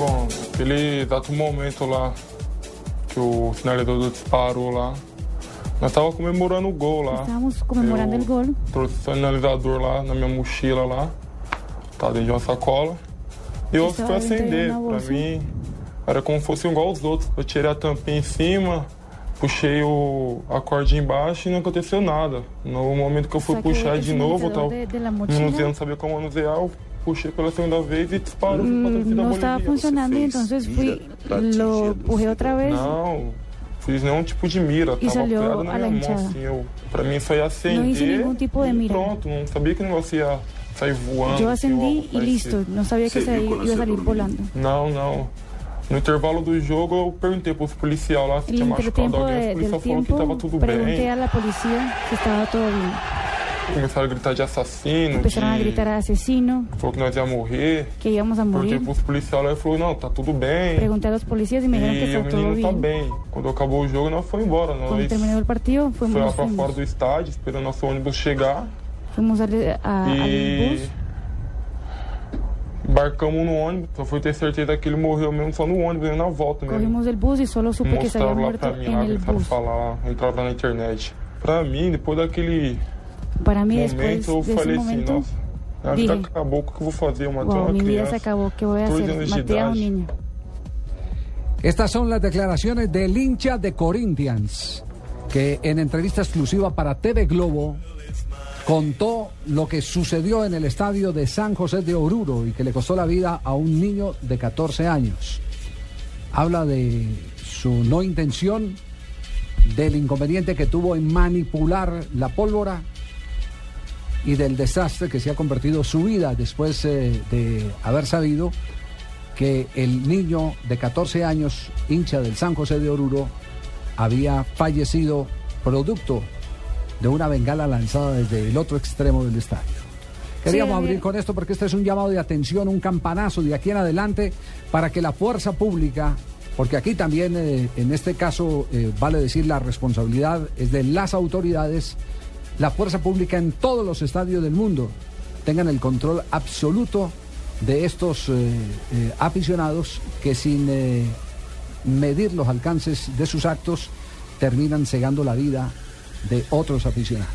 Bom, aquele exato momento lá que o finalizador disparou lá, nós tava comemorando o gol lá. Estábamos comemorando el gol. Trouxe o finalizador lá na minha mochila lá, tá dentro de uma sacola. E eu fui acender. Pra mim, era como se fosse igual os outros. Eu tirei a tampinha em cima, puxei o, a cordinha embaixo e não aconteceu nada. No momento que eu fui puxar de novo, eu de, de mochila. manuseando, sabia como manusear, eu puxei pela segunda vez e disparou Mm, no estaba boliviana. funcionando y fez entonces mira fui, lo empujé otra vez. Não, fiz nenhum tipo de mira, E tava apoiado na minha mão, assim, eu, pra mim foi acender Não hice nenhum tipo de e mira. pronto, não sabia que o negócio ia sair voando. Assim, algo y parecido. listo. No sabía que Sí, se cuando iba a se salir dormía. volando. Não, não. No intervalo do jogo, eu perguntei para os policiais lá se tinha machucado alguém. Os policiais falaram que estava tudo bem. Perguntei à polícia se estava tudo bem. Começaram a gritar de assassino. Começaram de... a gritar assassino. Falou que nós ia morrer. Que íamos a morrer. Perguntei para os policiais lá e falou: não, tá tudo bem. Perguntei aos policiais e me disseram que estava tudo bem. E o menino tá bem. Quando acabou o jogo, nós fomos embora. Nós Quando terminou o partido, fomos Foi lá para fora do estádio, esperando nosso ônibus chegar. Fomos ali, a, e... embarcamos no ônibus. Só fui ter certeza que ele morreu mesmo só no ônibus, nem na volta mesmo. Cogimos el bus y solo supe que se había lá pra mim, lá, el bus. falar, entraram lá na internet. Pra mim, depois daquele Para mí, después eu de ese falei assim, momento, nossa, a vida dije, acabou, o que eu vou fazer? Eu matei wow, uma mi vida criança. se acabó. ¿Qué voy a 14 hacer? años de Maté a un edad. niño. Estas son las declaraciones del hincha de Corinthians, que en entrevista exclusiva para TV Globo contó lo que sucedió en el estadio de San José de Oruro y que le costó la vida a un niño de 14 años. Habla de su no intención, del inconveniente que tuvo en manipular la pólvora y del desastre que se ha convertido su vida después eh, de haber sabido que el niño de 14 años, hincha del San José de Oruro, había fallecido producto de una bengala lanzada desde el otro extremo del estadio. Queríamos Sí, abrir con esto porque este es un llamado de atención, un campanazo de aquí en adelante para que la fuerza pública, porque aquí también eh, en este caso eh, vale decir la responsabilidad es de las autoridades, la fuerza pública en todos los estadios del mundo tengan el control absoluto de estos eh, eh, aficionados que sin eh, medir los alcances de sus actos terminan cegando la vida de otros aficionados.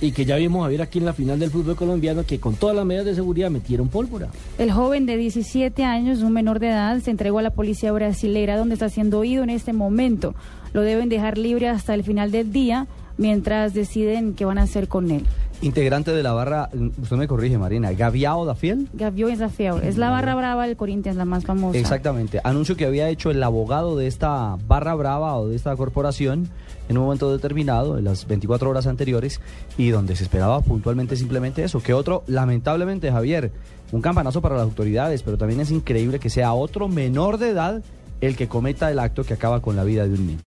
Y que ya vimos a ver aquí en la final del fútbol colombiano que con todas las medidas de seguridad metieron pólvora. El joven de 17 años, un menor de edad, se entregó a la policía brasilera donde está siendo oído en este momento. Lo deben dejar libre hasta el final del día mientras deciden qué van a hacer con él. Integrante de la barra, usted me corrige, Marina, Gaviao da Fiel. Gavio Desafiado. Es la barra brava del Corinthians, la más famosa. Exactamente. Anuncio que había hecho el abogado de esta barra brava o de esta corporación en un momento determinado, en las 24 horas anteriores, y donde se esperaba puntualmente simplemente eso. Que otro, lamentablemente, Javier, un campanazo para las autoridades, pero también es increíble que sea otro menor de edad el que cometa el acto que acaba con la vida de un niño.